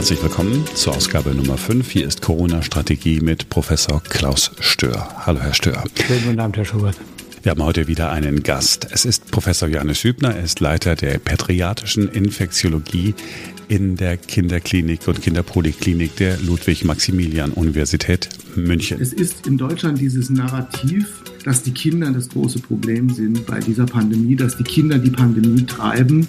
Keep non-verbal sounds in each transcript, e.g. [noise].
Herzlich willkommen zur Ausgabe Nummer 5. Hier ist Corona-Strategie mit Professor Klaus Stör. Hallo, Herr Stör. Schönen guten Abend, Herr Schubert. Wir haben heute wieder einen Gast. Es ist Professor Johannes Hübner. Er ist Leiter der pädiatrischen Infektiologie in der Kinderklinik und Kinderpoliklinik der Ludwig-Maximilian-Universität München. Es ist in Deutschland dieses Narrativ, dass die Kinder das große Problem sind bei dieser Pandemie, dass die Kinder die Pandemie treiben.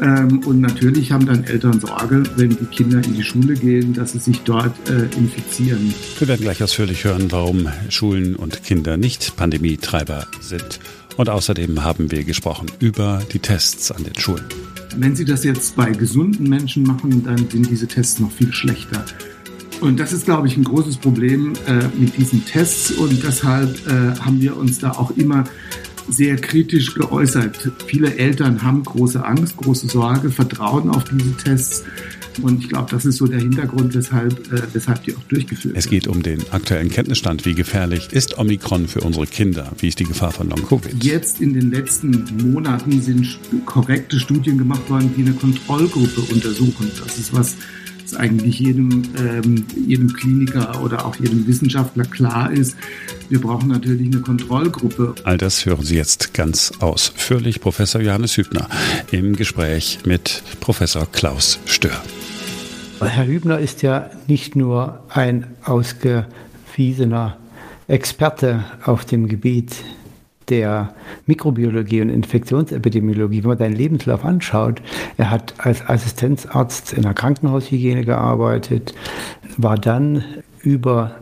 Ähm, und natürlich haben dann Eltern Sorge, wenn die Kinder in die Schule gehen, dass sie sich dort äh, infizieren. Wir werden gleich ausführlich hören, warum Schulen und Kinder nicht Pandemietreiber sind. Und außerdem haben wir gesprochen über die Tests an den Schulen. Wenn Sie das jetzt bei gesunden Menschen machen, dann sind diese Tests noch viel schlechter. Und das ist, glaube ich, ein großes Problem äh, mit diesen Tests. Und deshalb äh, haben wir uns da auch immer sehr kritisch geäußert. Viele Eltern haben große Angst, große Sorge, vertrauen auf diese Tests. Und ich glaube, das ist so der Hintergrund, weshalb, äh, weshalb die auch durchgeführt werden. Es geht um den aktuellen Kenntnisstand. Wie gefährlich ist Omikron für unsere Kinder? Wie ist die Gefahr von Long-Covid? Jetzt in den letzten Monaten sind korrekte Studien gemacht worden, die eine Kontrollgruppe untersuchen. Das ist was, was eigentlich jedem, ähm, jedem Kliniker oder auch jedem Wissenschaftler klar ist. Wir brauchen natürlich eine Kontrollgruppe. All das hören Sie jetzt ganz ausführlich. Professor Johannes Hübner im Gespräch mit Professor Klaus Stör. Herr Hübner ist ja nicht nur ein ausgewiesener Experte auf dem Gebiet der Mikrobiologie und Infektionsepidemiologie, wenn man seinen Lebenslauf anschaut, er hat als Assistenzarzt in der Krankenhaushygiene gearbeitet, war dann über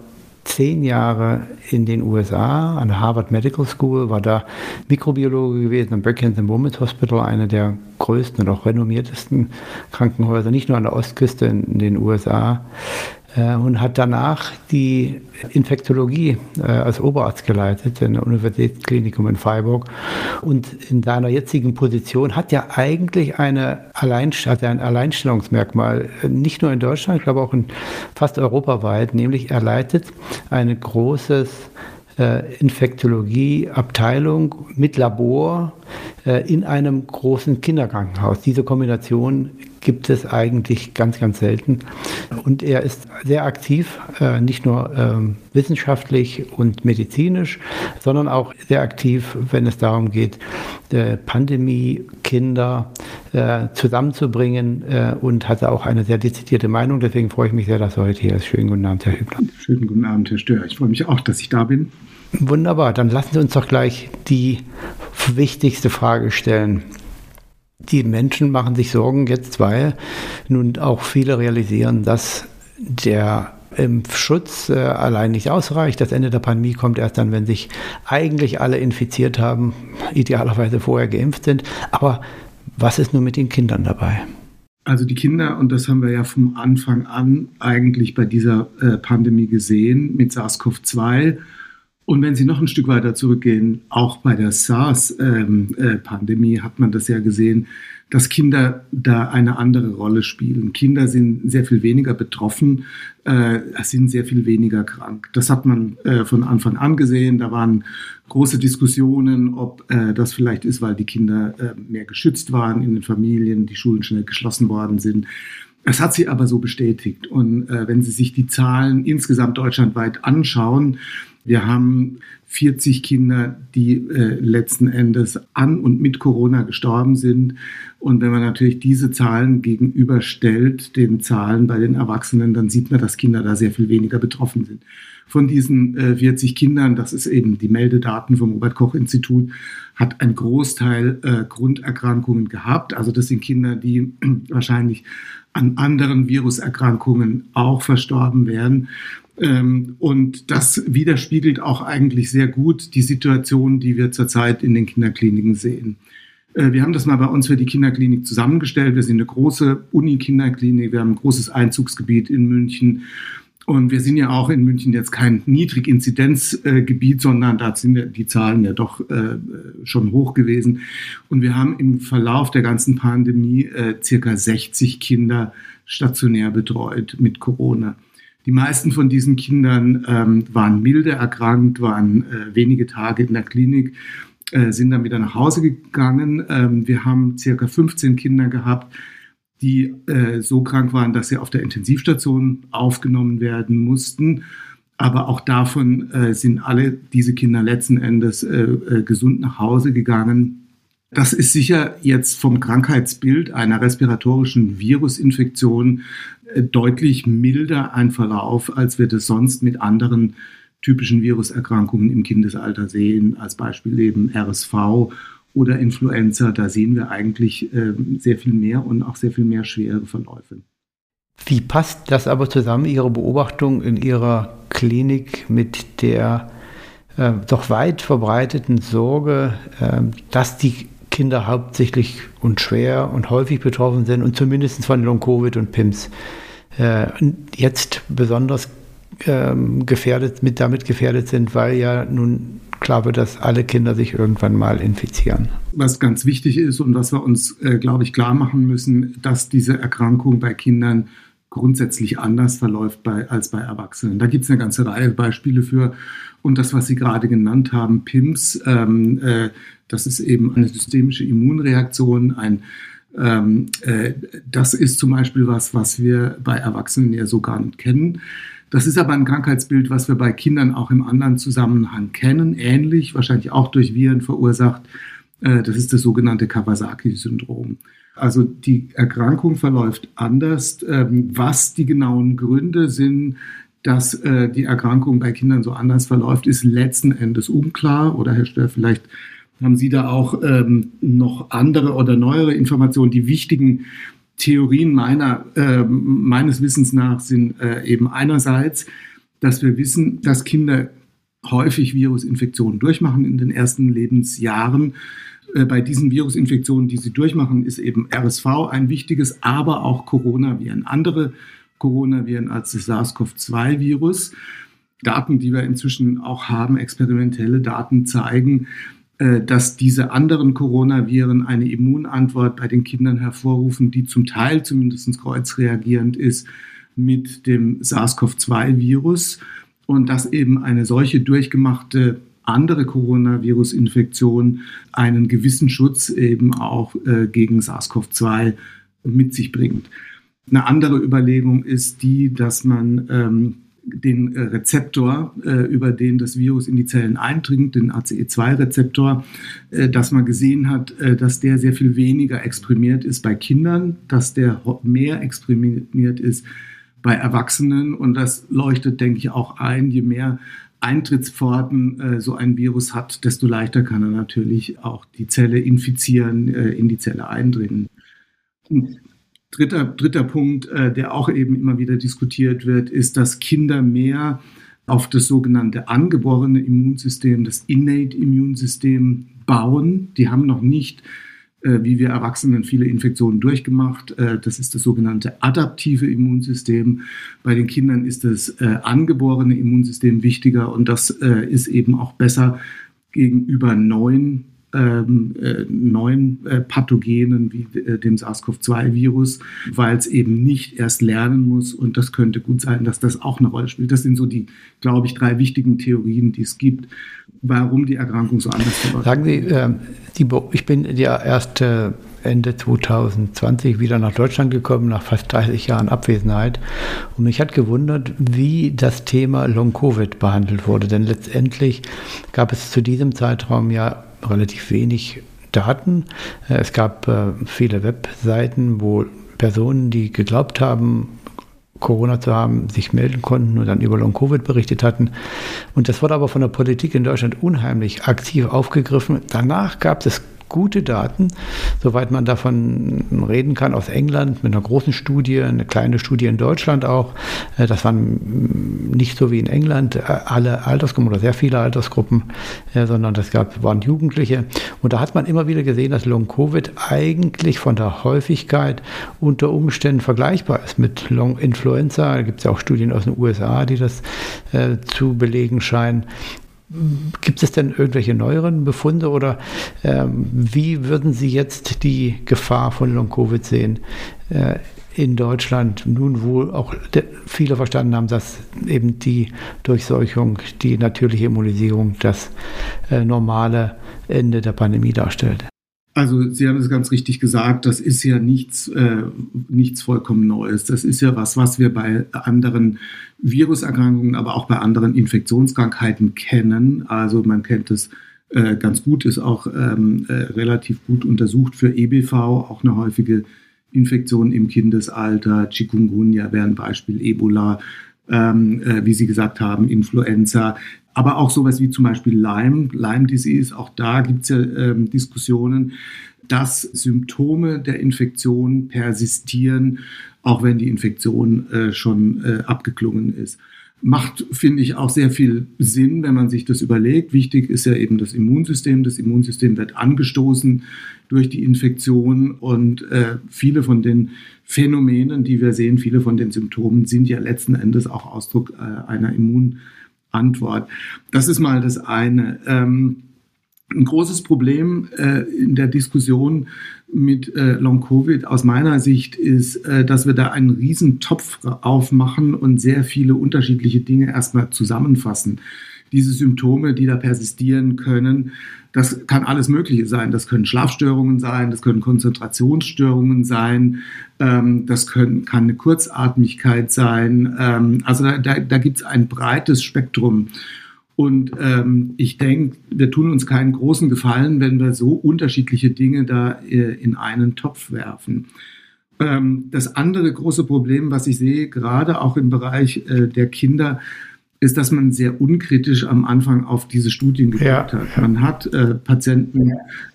zehn Jahre in den USA an der Harvard Medical School, war da Mikrobiologe gewesen am Brigham and Women's Hospital, einer der größten und auch renommiertesten Krankenhäuser, nicht nur an der Ostküste in den USA, und hat danach die Infektologie äh, als Oberarzt geleitet in der Universitätsklinikum in Freiburg. Und in seiner jetzigen Position hat er eigentlich eine Alleinst hat ein Alleinstellungsmerkmal, nicht nur in Deutschland, ich glaube auch in fast europaweit, nämlich er leitet ein großes äh, Infektologie-Abteilung mit Labor äh, in einem großen Kinderkrankenhaus. Diese Kombination gibt es eigentlich ganz, ganz selten. Und er ist sehr aktiv, äh, nicht nur ähm, wissenschaftlich und medizinisch, sondern auch sehr aktiv, wenn es darum geht, Pandemie, Kinder zusammenzubringen und hat auch eine sehr dezidierte Meinung. Deswegen freue ich mich sehr, dass er heute hier ist. Schönen guten Abend, Herr Hübner. Schönen guten Abend, Herr Stör. Ich freue mich auch, dass ich da bin. Wunderbar, dann lassen Sie uns doch gleich die wichtigste Frage stellen. Die Menschen machen sich Sorgen jetzt, weil nun auch viele realisieren, dass der Impfschutz äh, allein nicht ausreicht. Das Ende der Pandemie kommt erst dann, wenn sich eigentlich alle infiziert haben, idealerweise vorher geimpft sind. Aber was ist nun mit den Kindern dabei? Also die Kinder, und das haben wir ja vom Anfang an eigentlich bei dieser äh, Pandemie gesehen mit SARS-CoV-2 und wenn Sie noch ein Stück weiter zurückgehen, auch bei der SARS-Pandemie ähm, äh, hat man das ja gesehen, dass Kinder da eine andere Rolle spielen. Kinder sind sehr viel weniger betroffen, äh, sind sehr viel weniger krank. Das hat man äh, von Anfang an gesehen. Da waren große Diskussionen, ob das vielleicht ist, weil die Kinder mehr geschützt waren in den Familien, die Schulen schnell geschlossen worden sind. Es hat sie aber so bestätigt. Und äh, wenn Sie sich die Zahlen insgesamt deutschlandweit anschauen, wir haben 40 Kinder, die äh, letzten Endes an und mit Corona gestorben sind. Und wenn man natürlich diese Zahlen gegenüberstellt, den Zahlen bei den Erwachsenen, dann sieht man, dass Kinder da sehr viel weniger betroffen sind. Von diesen äh, 40 Kindern, das ist eben die Meldedaten vom Robert Koch Institut, hat ein Großteil äh, Grunderkrankungen gehabt. Also das sind Kinder, die [clears throat] wahrscheinlich an anderen Viruserkrankungen auch verstorben wären. Ähm, und das widerspiegelt auch eigentlich sehr gut die Situation, die wir zurzeit in den Kinderkliniken sehen. Äh, wir haben das mal bei uns für die Kinderklinik zusammengestellt. Wir sind eine große Uni-Kinderklinik. Wir haben ein großes Einzugsgebiet in München. Und wir sind ja auch in München jetzt kein Niedriginzidenzgebiet, sondern da sind die Zahlen ja doch äh, schon hoch gewesen. Und wir haben im Verlauf der ganzen Pandemie äh, circa 60 Kinder stationär betreut mit Corona. Die meisten von diesen Kindern ähm, waren milde erkrankt, waren äh, wenige Tage in der Klinik, sind dann wieder nach Hause gegangen. Ähm, wir haben circa 15 Kinder gehabt, die äh, so krank waren, dass sie auf der Intensivstation aufgenommen werden mussten. Aber auch davon äh, sind alle diese Kinder letzten Endes äh, äh, gesund nach Hause gegangen. Das ist sicher jetzt vom Krankheitsbild einer respiratorischen Virusinfektion äh, deutlich milder ein Verlauf, als wir das sonst mit anderen typischen Viruserkrankungen im Kindesalter sehen, als Beispiel eben RSV oder Influenza. Da sehen wir eigentlich äh, sehr viel mehr und auch sehr viel mehr schwere Verläufe. Wie passt das aber zusammen, Ihre Beobachtung in Ihrer Klinik mit der äh, doch weit verbreiteten Sorge, äh, dass die Kinder hauptsächlich und schwer und häufig betroffen sind und zumindest von Long-Covid und PIMS äh, jetzt besonders ähm, gefährdet, mit damit gefährdet sind, weil ja nun klar wird, dass alle Kinder sich irgendwann mal infizieren. Was ganz wichtig ist und was wir uns, äh, glaube ich, klar machen müssen, dass diese Erkrankung bei Kindern grundsätzlich anders verläuft bei, als bei Erwachsenen. Da gibt es eine ganze Reihe Beispiele für. Und das, was Sie gerade genannt haben, PIMS, ähm, äh, das ist eben eine systemische Immunreaktion, ein ähm, äh, das ist zum Beispiel was, was wir bei Erwachsenen ja so gar nicht kennen. Das ist aber ein Krankheitsbild, was wir bei Kindern auch im anderen Zusammenhang kennen, ähnlich, wahrscheinlich auch durch Viren verursacht. Äh, das ist das sogenannte Kawasaki-Syndrom. Also die Erkrankung verläuft anders. Ähm, was die genauen Gründe sind, dass äh, die Erkrankung bei Kindern so anders verläuft, ist letzten Endes unklar. Oder Herr Stör, vielleicht haben Sie da auch ähm, noch andere oder neuere Informationen. Die wichtigen Theorien meiner, äh, meines Wissens nach sind äh, eben einerseits, dass wir wissen, dass Kinder häufig Virusinfektionen durchmachen in den ersten Lebensjahren. Äh, bei diesen Virusinfektionen, die sie durchmachen, ist eben RSV ein wichtiges, aber auch Coronaviren. Andere Coronaviren als das SARS-CoV-2-Virus. Daten, die wir inzwischen auch haben, experimentelle Daten zeigen, dass diese anderen Coronaviren eine Immunantwort bei den Kindern hervorrufen, die zum Teil zumindest kreuzreagierend ist mit dem SARS-CoV-2-Virus und dass eben eine solche durchgemachte andere Coronavirus-Infektion einen gewissen Schutz eben auch äh, gegen SARS-CoV-2 mit sich bringt. Eine andere Überlegung ist die, dass man ähm, den äh, Rezeptor, äh, über den das Virus in die Zellen eindringt, den ACE2-Rezeptor, äh, dass man gesehen hat, dass der sehr viel weniger exprimiert ist bei Kindern, dass der mehr exprimiert ist bei Erwachsenen. Und das leuchtet, denke ich, auch ein. Je mehr Eintrittspforten so ein Virus hat, desto leichter kann er natürlich auch die Zelle infizieren, in die Zelle eindringen. Und Dritter, dritter Punkt, äh, der auch eben immer wieder diskutiert wird, ist, dass Kinder mehr auf das sogenannte angeborene Immunsystem, das Innate Immunsystem bauen. Die haben noch nicht, äh, wie wir Erwachsenen, viele Infektionen durchgemacht. Äh, das ist das sogenannte adaptive Immunsystem. Bei den Kindern ist das äh, angeborene Immunsystem wichtiger und das äh, ist eben auch besser gegenüber neuen ähm, äh, neuen äh, Pathogenen wie äh, dem SARS-CoV-2-Virus, weil es eben nicht erst lernen muss. Und das könnte gut sein, dass das auch eine Rolle spielt. Das sind so die, glaube ich, drei wichtigen Theorien, die es gibt, warum die Erkrankung so anders verläuft. Sagen Sie, die, ich bin ja erst äh, Ende 2020 wieder nach Deutschland gekommen, nach fast 30 Jahren Abwesenheit. Und mich hat gewundert, wie das Thema Long-Covid behandelt wurde. Denn letztendlich gab es zu diesem Zeitraum ja relativ wenig Daten. Äh, es gab äh, viele Webseiten, wo Personen, die geglaubt haben, Corona zu haben, sich melden konnten und dann über Long-Covid berichtet hatten. Und das wurde aber von der Politik in Deutschland unheimlich aktiv aufgegriffen. Danach gab es gute Daten, soweit man davon reden kann, aus England mit einer großen Studie, eine kleine Studie in Deutschland auch. Äh, das waren nicht so wie in England äh, alle Altersgruppen oder sehr viele Altersgruppen, äh, sondern das gab, waren Jugendliche. Und da hat man immer wieder gesehen, dass Long-Covid eigentlich von der Häufigkeit unter Umständen vergleichbar ist mit Long-Influenza. Da gibt es ja auch Studien aus den USA, die das zu belegen scheinen. Gibt es denn irgendwelche neueren Befunde oder ähm, wie würden Sie jetzt die Gefahr von Long-Covid sehen äh, in Deutschland, nun wo auch viele verstanden haben, dass eben die Durchseuchung, die natürliche Immunisierung das äh, normale Ende der Pandemie darstellt? Also Sie haben es ganz richtig gesagt, das ist ja nichts, äh, nichts vollkommen Neues. Das ist ja was, was wir bei anderen Viruserkrankungen, aber auch bei anderen Infektionskrankheiten kennen. Also man kennt es äh, ganz gut, ist auch ähm, äh, relativ gut untersucht für EBV, auch eine häufige Infektion im Kindesalter. Chikungunya wäre ein Beispiel, Ebola, ähm, äh, wie Sie gesagt haben, Influenza, aber auch sowas wie zum Beispiel Lyme, Lyme Disease, auch da gibt es ja ähm, Diskussionen, dass Symptome der Infektion persistieren, auch wenn die Infektion äh, schon äh, abgeklungen ist. Macht, finde ich, auch sehr viel Sinn, wenn man sich das überlegt. Wichtig ist ja eben das Immunsystem. Das Immunsystem wird angestoßen durch die Infektion und äh, viele von den Phänomenen, die wir sehen, viele von den Symptomen sind ja letzten Endes auch Ausdruck äh, einer Immunantwort. Antwort. Das ist mal das eine. Ähm, ein großes Problem äh, in der Diskussion mit äh, Long-Covid aus meiner Sicht ist, äh, dass wir da einen riesen Topf aufmachen und sehr viele unterschiedliche Dinge erstmal zusammenfassen diese Symptome, die da persistieren können, das kann alles Mögliche sein. Das können Schlafstörungen sein, das können Konzentrationsstörungen sein, ähm, das können, kann eine Kurzatmigkeit sein. Ähm, also da, da, da gibt es ein breites Spektrum. Und ähm, ich denke, wir tun uns keinen großen Gefallen, wenn wir so unterschiedliche Dinge da äh, in einen Topf werfen. Ähm, das andere große Problem, was ich sehe, gerade auch im Bereich äh, der Kinder, ist, dass man sehr unkritisch am Anfang auf diese Studien geguckt ja, hat. Man hat äh, Patienten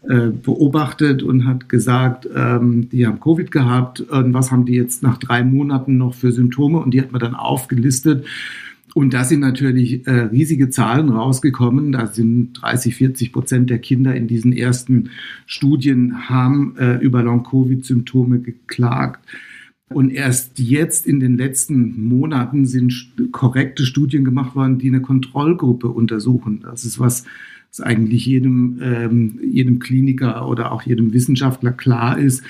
äh, beobachtet und hat gesagt, ähm, die haben Covid gehabt und was haben die jetzt nach drei Monaten noch für Symptome und die hat man dann aufgelistet. Und da sind natürlich äh, riesige Zahlen rausgekommen. Da sind 30, 40 Prozent der Kinder in diesen ersten Studien haben äh, über Long-Covid-Symptome geklagt. Und erst jetzt in den letzten Monaten sind korrekte Studien gemacht worden, die eine Kontrollgruppe untersuchen. Das ist was, was eigentlich jedem, ähm, jedem Kliniker oder auch jedem Wissenschaftler klar ist.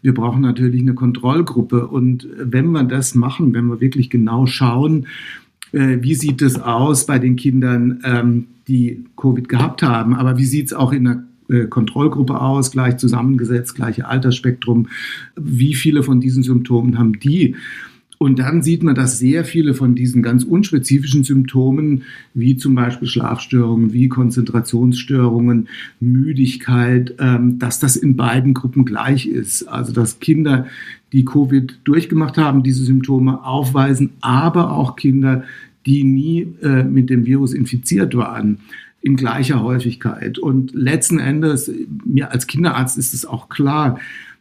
Wir brauchen natürlich eine Kontrollgruppe. Und wenn wir das machen, wenn wir wirklich genau schauen, äh, wie sieht es aus bei den Kindern, ähm, die Covid gehabt haben, aber wie sieht es auch in der Kontrollgruppe aus, gleich zusammengesetzt, gleiche Altersspektrum. Wie viele von diesen Symptomen haben die? Und dann sieht man, dass sehr viele von diesen ganz unspezifischen Symptomen, wie zum Beispiel Schlafstörungen, wie Konzentrationsstörungen, Müdigkeit, ähm, dass das in beiden Gruppen gleich ist. Also dass Kinder, die Covid durchgemacht haben, diese Symptome aufweisen, aber auch Kinder, die nie äh, mit dem Virus infiziert waren in gleicher Häufigkeit. Und letzten Endes, mir als Kinderarzt ist es auch klar,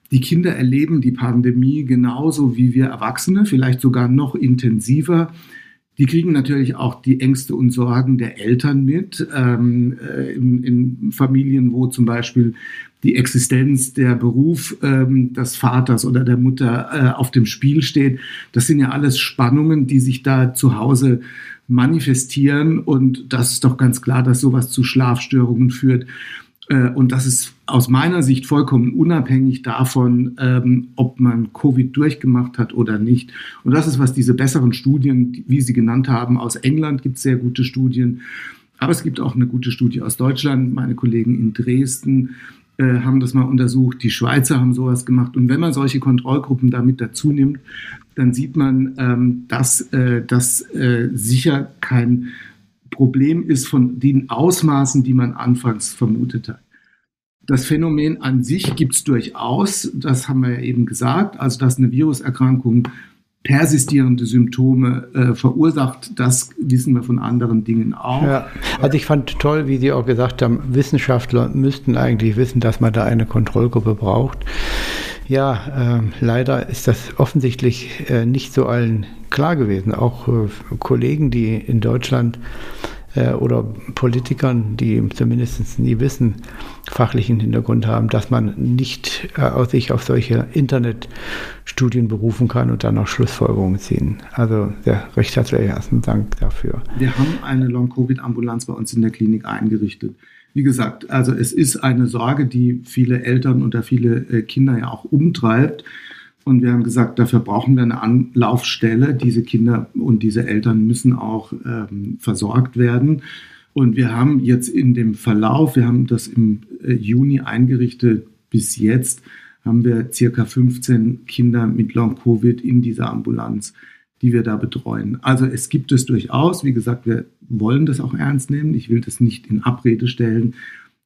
die Kinder erleben die Pandemie genauso wie wir Erwachsene, vielleicht sogar noch intensiver. Die kriegen natürlich auch die Ängste und Sorgen der Eltern mit. Ähm, äh, in, in, Familien, wo zum Beispiel die Existenz, der Beruf ähm, des Vaters oder der Mutter äh, auf dem Spiel steht. Das sind ja alles Spannungen, die sich da zu Hause manifestieren. Und das ist doch ganz klar, dass sowas zu Schlafstörungen führt. Äh, und das ist aus meiner Sicht vollkommen unabhängig davon, ähm, ob man Covid durchgemacht hat oder nicht. Und das ist, was diese besseren Studien, wie Sie genannt haben, aus England gibt es sehr gute Studien. Aber es gibt auch eine gute Studie aus Deutschland. Meine Kollegen in Dresden äh, haben das mal untersucht. Die Schweizer haben sowas gemacht. Und wenn man solche Kontrollgruppen damit dazu nimmt, dann sieht man, ähm, dass äh, das äh, sicher kein Problem ist von den Ausmaßen, die man anfangs vermutet hat. Das Phänomen an sich gibt es durchaus, das haben wir ja eben gesagt, also dass eine Viruserkrankung persistierende Symptome äh, verursacht, das wissen wir von anderen Dingen auch. Ja, also ich fand toll, wie Sie auch gesagt haben, Wissenschaftler müssten eigentlich wissen, dass man da eine Kontrollgruppe braucht. Ja, äh, leider ist das offensichtlich äh, nicht so allen klar gewesen. Auch äh, Kollegen, die in Deutschland äh, oder Politikern, die zumindest nie wissen, fachlichen Hintergrund haben, dass man nicht äh, sich auf solche Internetstudien berufen kann und dann auch Schlussfolgerungen ziehen. Also der recht herzlichen Dank dafür. Wir haben eine Long-Covid-Ambulanz bei uns in der Klinik eingerichtet. Wie gesagt, also es ist eine Sorge, die viele Eltern oder viele äh, Kinder ja auch umtreibt. Und wir haben gesagt, dafür brauchen wir eine Anlaufstelle. Diese Kinder und diese Eltern müssen auch ähm, versorgt werden. Und wir haben jetzt in dem Verlauf, wir haben das im äh, Juni eingerichtet, bis jetzt haben wir circa 15 Kinder mit Long-Covid in dieser Ambulanz, die wir da betreuen. Also es gibt es durchaus. Wie gesagt, wir wollen das auch ernst nehmen. Ich will das nicht in Abrede stellen.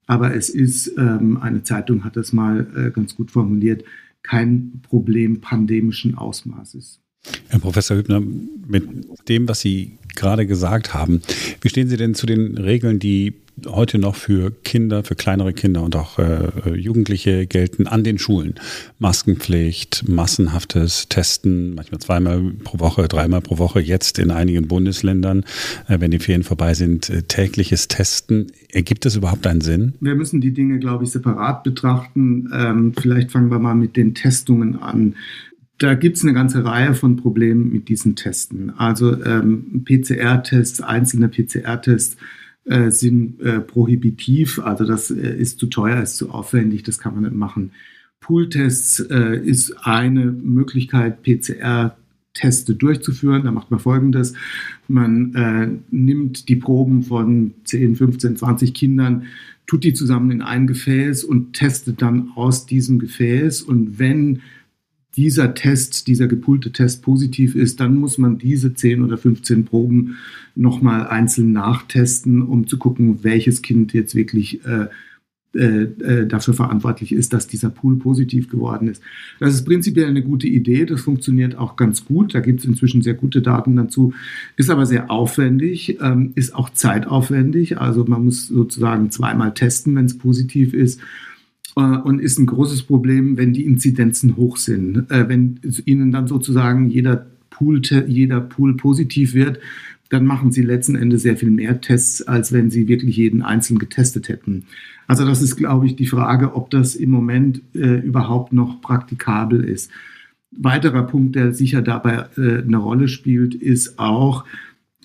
Aber es ist, ähm, eine Zeitung hat das mal äh, ganz gut formuliert, kein Problem pandemischen Ausmaßes. Herr Professor Hübner, mit dem, was Sie gerade gesagt haben, wie stehen Sie denn zu den Regeln, die heute noch für Kinder, für kleinere Kinder und auch äh, Jugendliche gelten an den Schulen. Maskenpflicht, massenhaftes Testen, manchmal zweimal pro Woche, dreimal pro Woche, jetzt in einigen Bundesländern, äh, wenn die Ferien vorbei sind, äh, tägliches Testen. Ergibt das überhaupt einen Sinn? Wir müssen die Dinge, glaube ich, separat betrachten. Ähm, vielleicht fangen wir mal mit den Testungen an da gibt es eine ganze Reihe von Problemen mit diesen Testen. Also ähm, PCR-Tests, einzelne PCR-Tests äh, sind äh, prohibitiv, also das äh, ist zu teuer, ist zu aufwendig, das kann man nicht machen. Pooltests äh, ist eine Möglichkeit, PCR-Teste durchzuführen. Da macht man folgendes. Man äh, nimmt die Proben von 10, 15, 20 Kindern, tut die zusammen in ein Gefäß und testet dann aus diesem Gefäß. Und wenn dieser Test, dieser gepoolte Test positiv ist, dann muss man diese 10 oder 15 Proben nochmal einzeln nachtesten, um zu gucken, welches Kind jetzt wirklich äh, äh, äh, dafür verantwortlich ist, dass dieser Pool positiv geworden ist. Das ist prinzipiell eine gute Idee, das funktioniert auch ganz gut, da gibt es inzwischen sehr gute Daten dazu, ist aber sehr aufwendig, ähm, ist auch zeitaufwendig, also man muss sozusagen zweimal testen, wenn es positiv ist und ist ein großes Problem, wenn die Inzidenzen hoch sind. Äh, wenn ihnen dann sozusagen jeder Pool, jeder Pool positiv wird, dann machen sie letzten Endes sehr viel mehr Tests, als wenn sie wirklich jeden einzeln getestet hätten. Also das ist, glaube ich, die Frage, ob das im Moment äh, überhaupt noch praktikabel ist. Weiterer Punkt, der sicher dabei äh, eine Rolle spielt, ist auch,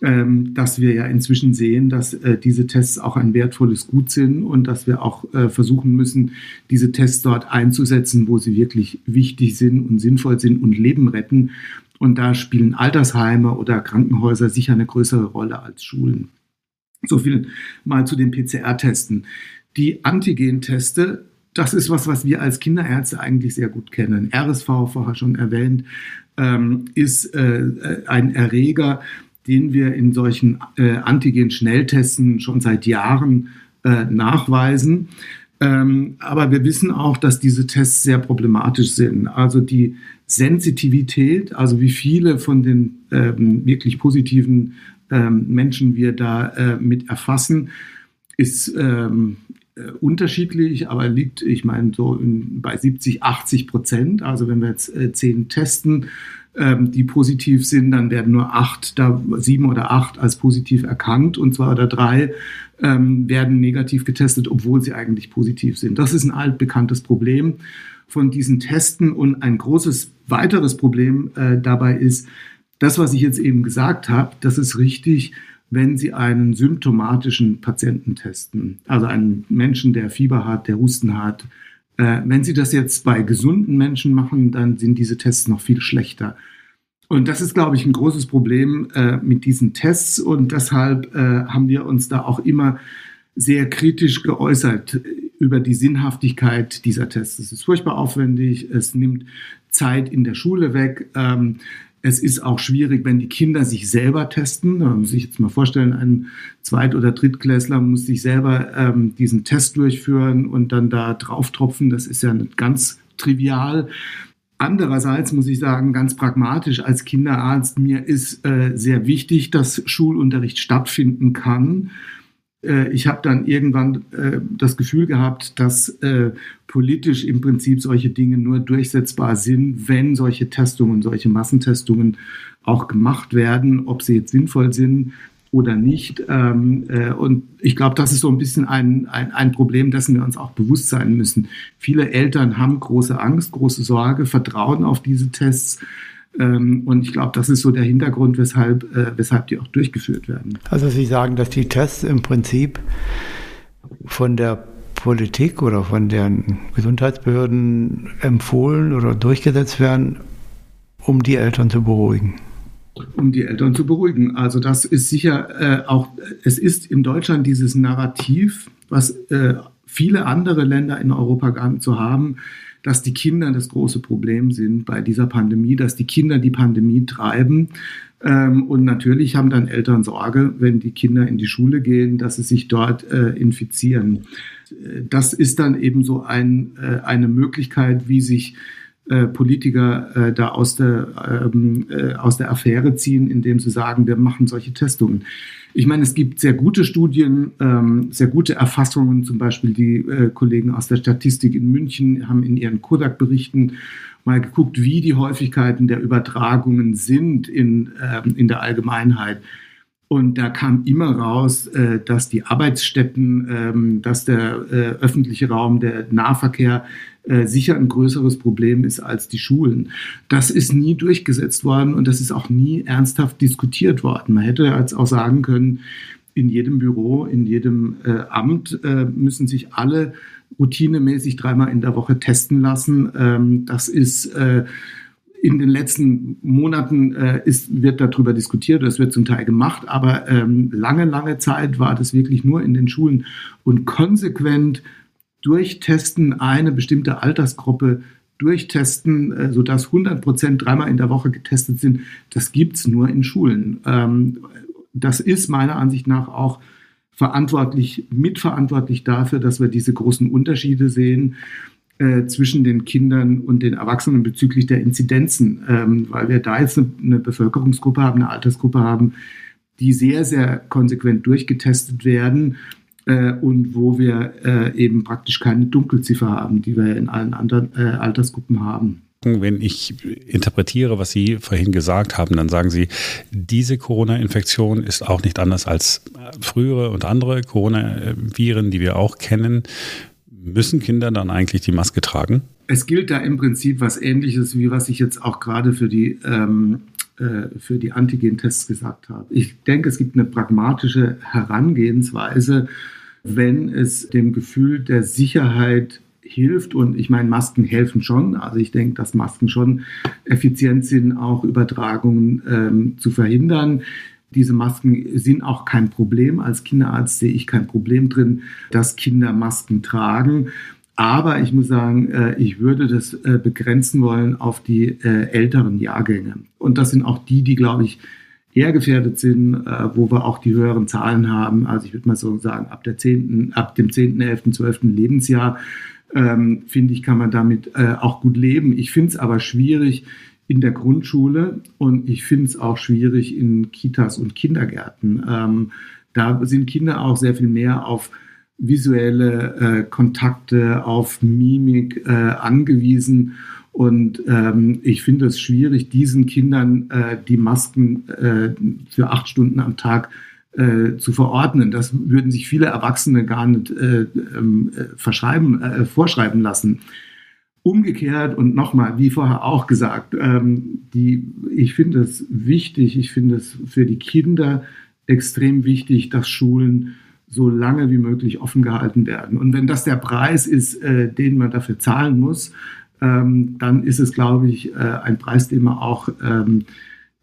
dass wir ja inzwischen sehen, dass äh, diese Tests auch ein wertvolles Gut sind und dass wir auch äh, versuchen müssen, diese Tests dort einzusetzen, wo sie wirklich wichtig sind und sinnvoll sind und Leben retten. Und da spielen Altersheime oder Krankenhäuser sicher eine größere Rolle als Schulen. So viel mal zu den PCR-Testen. Die Antigen-Teste, das ist was, was wir als Kinderärzte eigentlich sehr gut kennen. RSV, vorher schon erwähnt, ähm, ist äh, ein Erreger, den wir in solchen äh, Antigen-Schnelltesten schon seit Jahren äh, nachweisen. Ähm, aber wir wissen auch, dass diese Tests sehr problematisch sind. Also die Sensitivität, also wie viele von den ähm, wirklich positiven ähm, Menschen wir da äh, mit erfassen, ist ähm, äh, unterschiedlich, aber liegt, ich meine, so in, bei 70, 80 Prozent. Also wenn wir jetzt äh, zehn testen, ähm, die positiv sind, dann werden nur acht, da sieben oder acht als positiv erkannt und zwei oder drei ähm, werden negativ getestet, obwohl sie eigentlich positiv sind. Das ist ein altbekanntes Problem von diesen Testen und ein großes weiteres Problem äh, dabei ist, das, was ich jetzt eben gesagt habe, das ist richtig, wenn Sie einen symptomatischen Patienten testen, also einen Menschen, der Fieber hat, der Husten hat, äh, wenn Sie das jetzt bei gesunden Menschen machen, dann sind diese Tests noch viel schlechter. Und das ist, glaube ich, ein großes Problem äh, mit diesen Tests. Und deshalb äh, haben wir uns da auch immer sehr kritisch geäußert über die Sinnhaftigkeit dieser Tests. Es ist furchtbar aufwendig, es nimmt Zeit in der Schule weg. Ähm, es ist auch schwierig, wenn die Kinder sich selber testen. Da muss ich jetzt mal vorstellen, ein Zweit- oder Drittklässler muss sich selber ähm, diesen Test durchführen und dann da drauf tropfen. Das ist ja nicht ganz trivial. Andererseits muss ich sagen, ganz pragmatisch als Kinderarzt, mir ist äh, sehr wichtig, dass Schulunterricht stattfinden kann. Äh, ich habe dann irgendwann äh, das Gefühl gehabt, dass äh, politisch im Prinzip solche Dinge nur durchsetzbar sind, wenn solche Testungen, solche Massentestungen auch gemacht werden, ob sie jetzt sinnvoll sind oder nicht. Ähm, äh, und ich glaube, das ist so ein bisschen ein, ein, ein Problem, dessen wir uns auch bewusst sein müssen. Viele Eltern haben große Angst, große Sorge, vertrauen auf diese Tests. Ähm, und ich glaube, das ist so der Hintergrund, weshalb, äh, weshalb die auch durchgeführt werden. Also Sie sagen, dass die Tests im Prinzip von der Politik oder von den Gesundheitsbehörden empfohlen oder durchgesetzt werden, um die Eltern zu beruhigen um die Eltern zu beruhigen. Also das ist sicher äh, auch, es ist in Deutschland dieses Narrativ, was äh, viele andere Länder in Europa gar nicht so haben, dass die Kinder das große Problem sind bei dieser Pandemie, dass die Kinder die Pandemie treiben. Ähm, und natürlich haben dann Eltern Sorge, wenn die Kinder in die Schule gehen, dass sie sich dort äh, infizieren. Das ist dann eben so ein, äh, eine Möglichkeit, wie sich äh, Politiker äh, da aus der, ähm, äh, aus der Affäre ziehen, indem sie sagen, wir machen solche Testungen. Ich meine, es gibt sehr gute Studien, ähm, sehr gute Erfassungen. Zum Beispiel die äh, Kollegen aus der Statistik in München haben in ihren Kodak-Berichten mal geguckt, wie die Häufigkeiten der Übertragungen sind in, ähm, in der Allgemeinheit. Und da kam immer raus, äh, dass die Arbeitsstätten, ähm, dass der äh, öffentliche Raum, der Nahverkehr äh, sicher ein größeres Problem ist als die Schulen. Das ist nie durchgesetzt worden und das ist auch nie ernsthaft diskutiert worden. Man hätte jetzt auch sagen können, in jedem Büro, in jedem Amt müssen sich alle routinemäßig dreimal in der Woche testen lassen. Ähm, das ist in den letzten Monaten äh, ist, wird darüber diskutiert, das wird zum Teil gemacht, aber ähm, lange, lange Zeit war das wirklich nur in den Schulen und konsequent durchtesten eine bestimmte Altersgruppe durchtesten, äh, sodass 100 Prozent dreimal in der Woche getestet sind, das gibt es nur in Schulen. Ähm, das ist meiner Ansicht nach auch verantwortlich, mitverantwortlich dafür, dass wir diese großen Unterschiede sehen äh, zwischen den Kindern und den Erwachsenen bezüglich der Inzidenzen, ähm, weil wir da jetzt eine, eine, Bevölkerungsgruppe haben, eine Altersgruppe haben, die sehr, sehr konsequent durchgetestet werden und wo wir äh, eben praktisch keine Dunkelziffer haben, die wir in allen anderen äh, Altersgruppen haben wenn ich interpretiere, was Sie vorhin gesagt haben, dann sagen Sie, diese Corona-Infektion ist auch nicht anders als frühere und andere Coronaviren, die wir auch kennen. Müssen Kinder dann eigentlich die Maske tragen? Es gilt da im Prinzip was Ähnliches, wie was ich jetzt auch gerade für die, ähm, äh, für die Antigen-Tests gesagt habe. Ich denke, es gibt eine pragmatische Herangehensweise, wenn es dem Gefühl der Sicherheit hilft. Und ich meine, Masken helfen schon. Also ich denke, dass Masken schon effizient sind, auch Übertragungen ähm, zu verhindern. Diese Masken sind auch kein Problem. Als Kinderarzt sehe ich kein Problem drin, dass Kinder Masken tragen. Aber ich muss sagen, äh, ich würde das äh, begrenzen wollen auf die äh, älteren Jahrgänge. Und das sind auch die, die, glaube ich, eher gefährdet sind, wo wir auch die höheren Zahlen haben. Also ich würde mal so sagen, ab, der 10., ab dem 10., 11., 12. Lebensjahr, ähm, finde ich, kann man damit auch gut leben. Ich finde es aber schwierig, in der Grundschule und ich finde es auch schwierig in Kitas und Kindergärten. Ähm, da sind Kinder auch sehr viel mehr auf visuelle äh, Kontakte, auf Mimik äh, angewiesen. Und ähm, ich finde es schwierig, diesen Kindern äh, die Masken äh, für acht Stunden am Tag äh, zu verordnen. Das würden sich viele Erwachsene gar nicht äh, ähm, verschreiben, vorschreiben lassen. Umgekehrt und nochmal, wie vorher auch gesagt, ähm, die, ich finde es wichtig, ich finde es für die Kinder extrem wichtig, dass Schulen so lange wie möglich offen gehalten werden. Und wenn das der Preis ist, äh, den man dafür zahlen muss, ähm, dann ist es, glaube ich, äh, ein Preis, den man auch ähm,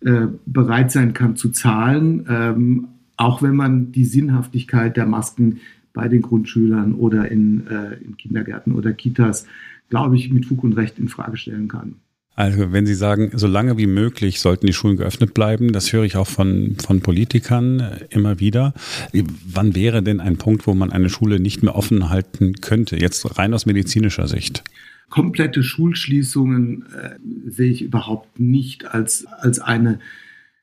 äh, bereit sein kann zu zahlen, ähm, auch wenn man die Sinnhaftigkeit der Masken bei den Grundschülern oder in, äh, in Kindergärten oder Kitas glaube ich, mit Fug und Recht in Frage stellen kann. Also wenn Sie sagen, so lange wie möglich sollten die Schulen geöffnet bleiben, das höre ich auch von, von Politikern immer wieder. Wann wäre denn ein Punkt, wo man eine Schule nicht mehr offen halten könnte, jetzt rein aus medizinischer Sicht? Komplette Schulschließungen äh, sehe ich überhaupt nicht als, als eine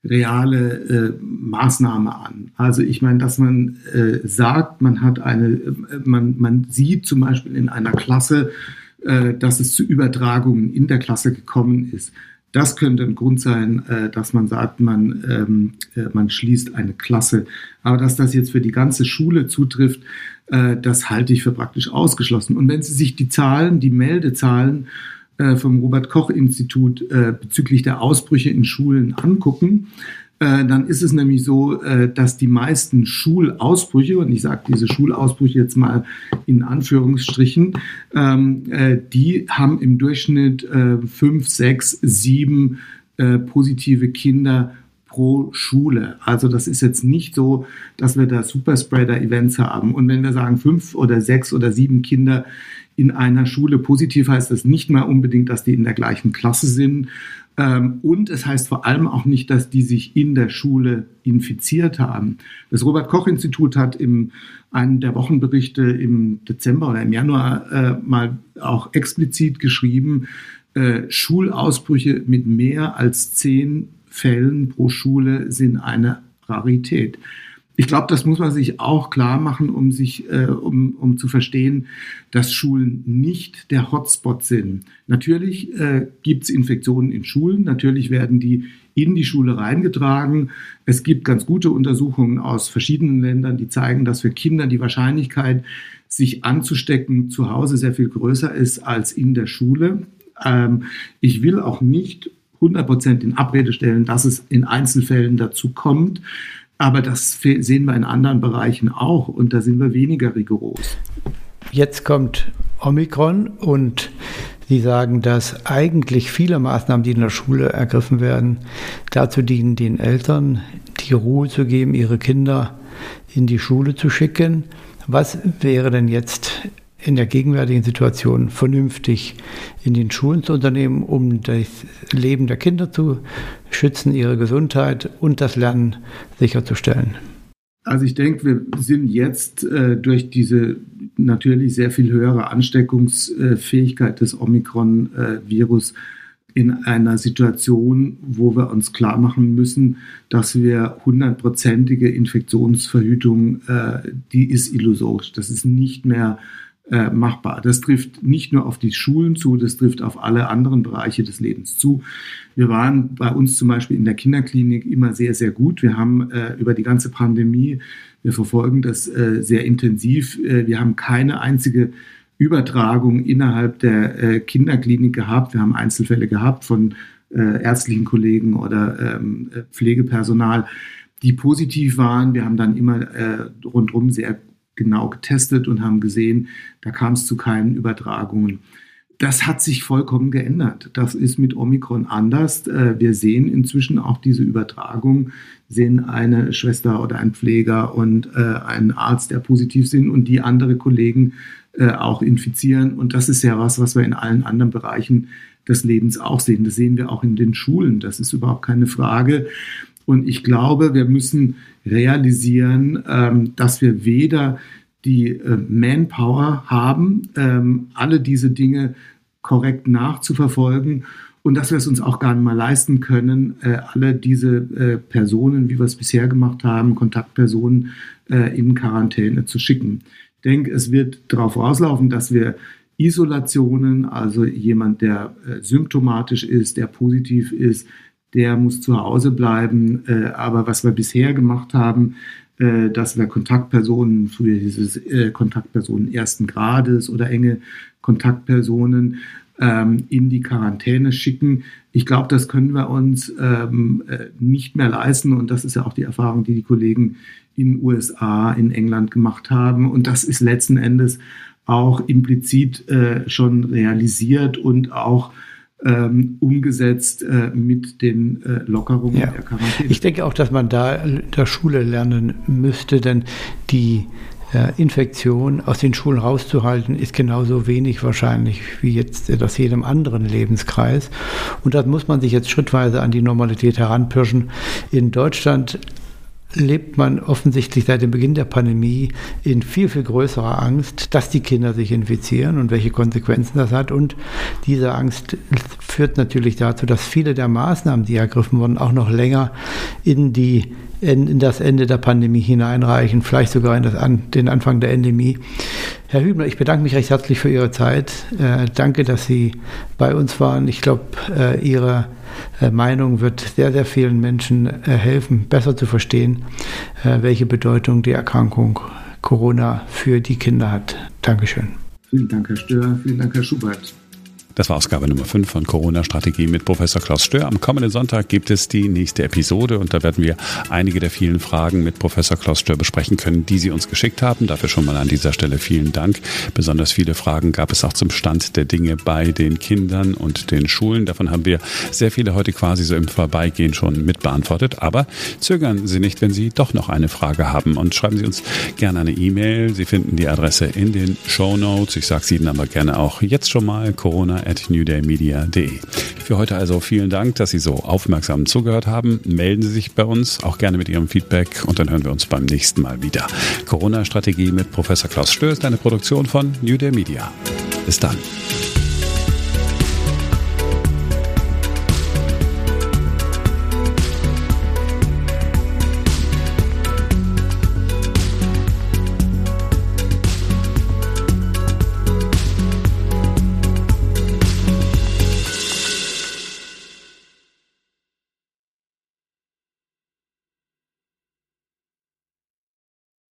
reale äh, Maßnahme an. Also ich meine, dass man äh, sagt, man hat eine, äh, man, man sieht zum Beispiel in einer Klasse, äh, dass es zu Übertragungen in der Klasse gekommen ist. Das könnte ein Grund sein, äh, dass man sagt, man, ähm, äh, man schließt eine Klasse. Aber dass das jetzt für die ganze Schule zutrifft, das halte ich für praktisch ausgeschlossen. Und wenn Sie sich die Zahlen, die Meldezahlen vom Robert Koch Institut bezüglich der Ausbrüche in Schulen angucken, äh, dann ist es nämlich so, äh, dass die meisten Schulausbrüche, und ich sage diese Schulausbrüche jetzt mal in Anführungsstrichen, ähm, äh, die haben im Durchschnitt fünf, sechs, sieben positive Kinder pro Schule. Also das ist jetzt nicht so, dass wir da Superspreader-Events haben. Und wenn wir sagen fünf oder sechs oder sieben Kinder in einer Schule positiv, heißt das nicht mehr unbedingt, dass die in der gleichen Klasse sind. Ähm, und es heißt vor allem auch nicht, dass die sich in der Schule infiziert haben. Das Robert Koch Institut hat in einem der Wochenberichte im Dezember oder im Januar äh, mal auch explizit geschrieben, äh, Schulausbrüche mit mehr als zehn Fällen pro Schule sind eine Rarität. Ich glaube, das muss man sich auch klar machen, um sich, äh, um, um zu verstehen, dass Schulen nicht der Hotspot sind. Natürlich äh, gibt es Infektionen in Schulen, natürlich werden die in die Schule reingetragen. Es gibt ganz gute Untersuchungen aus verschiedenen Ländern, die zeigen, dass für Kinder die Wahrscheinlichkeit, sich anzustecken, zu Hause sehr viel größer ist als in der Schule. Ähm, ich will auch nicht 100% in Abrede stellen, dass es in Einzelfällen dazu kommt. Aber das sehen wir in anderen Bereichen auch und da sind wir weniger rigoros. Jetzt kommt Omikron und Sie sagen, dass eigentlich viele Maßnahmen, die in der Schule ergriffen werden, dazu dienen, den Eltern die Ruhe zu geben, ihre Kinder in die Schule zu schicken. Was wäre denn jetzt in der gegenwärtigen Situation vernünftig in den Schulen zu unternehmen, um das Leben der Kinder zu schützen, ihre Gesundheit und das Lernen sicherzustellen? Also ich denke, wir sind jetzt äh, durch diese natürlich sehr viel höhere Ansteckungsfähigkeit des Omikron-Virus in einer Situation, wo wir uns klar machen müssen, dass wir hundertprozentige Infektionsverhütung, äh, die ist illusorisch. Das ist nicht mehr äh, machbar. Das trifft nicht nur auf die Schulen zu, das trifft auf alle anderen Bereiche des Lebens zu. Wir waren bei uns zum Beispiel in der Kinderklinik immer sehr, sehr gut. Wir haben äh, über die ganze Pandemie, wir verfolgen das äh, sehr intensiv. Äh, wir haben keine einzige Übertragung innerhalb der äh, Kinderklinik gehabt. Wir haben Einzelfälle gehabt von äh, ärztlichen Kollegen oder ähm, Pflegepersonal, die positiv waren. Wir haben dann immer rundherum sehr genau getestet und haben gesehen, da kam es zu keinen Übertragungen. Das hat sich vollkommen geändert. Das ist mit Omikron anders. Äh, wir sehen inzwischen auch diese Übertragung, sehen eine Schwester oder ein Pfleger und äh, einen Arzt, der positiv sind und die andere Kollegen äh, auch infizieren. Und das ist ja was, was wir in allen anderen Bereichen des Lebens auch sehen. Das sehen wir auch in den Schulen. Das ist überhaupt keine Frage. Und ich glaube, wir müssen realisieren, ähm, dass wir weder die äh, Manpower haben, ähm, alle diese Dinge korrekt nachzuverfolgen und dass wir es uns auch gar nicht mal leisten können, äh, alle diese äh, Personen, wie wir es bisher gemacht haben, Kontaktpersonen in Quarantäne zu schicken. Ich denke, es wird darauf rauslaufen, dass wir Isolationen, also jemand, der symptomatisch ist, der positiv ist, der muss zu Hause bleiben. Äh, aber was wir bisher gemacht haben, äh, dass wir Kontaktpersonen, früher dieses äh, Kontaktpersonen ersten Grades oder enge Kontaktpersonen ähm, in die Quarantäne schicken. Ich glaube, das können wir uns ähm, äh, nicht mehr leisten. Und das ist ja auch die Erfahrung, die die Kollegen in USA, in England gemacht haben. Und das ist letzten Endes auch implizit äh, schon realisiert und auch ähm, umgesetzt äh, mit den äh, Lockerungen ja. der Quarantäne. Ich denke auch, dass man da in der Schule lernen müsste, denn die äh, Infektion aus den Schulen rauszuhalten, ist genauso wenig wahrscheinlich wie jetzt aus jedem anderen Lebenskreis. Und das muss man sich jetzt schrittweise an die Normalität heranpirschen. In Deutschland lebt man offensichtlich seit dem Beginn der Pandemie in viel, viel größerer Angst, dass die Kinder sich infizieren und welche Konsequenzen das hat. Und diese Angst führt natürlich dazu, dass viele der Maßnahmen, die ergriffen wurden, auch noch länger in, die, in, das Ende der Pandemie hineinreichen, vielleicht sogar in das, den Anfang der Endemie. Herr Hübner, ich bedanke mich recht herzlich für Ihre Zeit. Äh, danke, dass Sie bei uns waren. Ich glaube, äh, Ihre äh, Meinung wird sehr, sehr vielen Menschen äh, helfen, besser zu verstehen, äh, welche Bedeutung die Erkrankung Corona für die Kinder hat. Dankeschön. Vielen Dank, Herr Stör. Vielen Dank, Herr Schubert. Das war Ausgabe Nummer 5 von Corona-Strategie mit Professor Klaus Stör. Am kommenden Sonntag gibt es die nächste Episode und da werden wir einige der vielen Fragen mit Professor Klaus Stör besprechen können, die Sie uns geschickt haben. Dafür schon mal an dieser Stelle vielen Dank. Besonders viele Fragen gab es auch zum Stand der Dinge bei den Kindern und den Schulen. Davon haben wir sehr viele heute quasi so im Vorbeigehen schon mit beantwortet. Aber zögern Sie nicht, wenn Sie doch noch eine Frage haben und schreiben Sie uns gerne eine E-Mail. Sie finden die Adresse in den Show Notes. Ich sage es Ihnen aber gerne auch jetzt schon mal corona at newdaymedia.de. Für heute also vielen Dank, dass Sie so aufmerksam zugehört haben. Melden Sie sich bei uns auch gerne mit Ihrem Feedback und dann hören wir uns beim nächsten Mal wieder. Corona-Strategie mit Professor Klaus ist eine Produktion von New Day Media. Bis dann.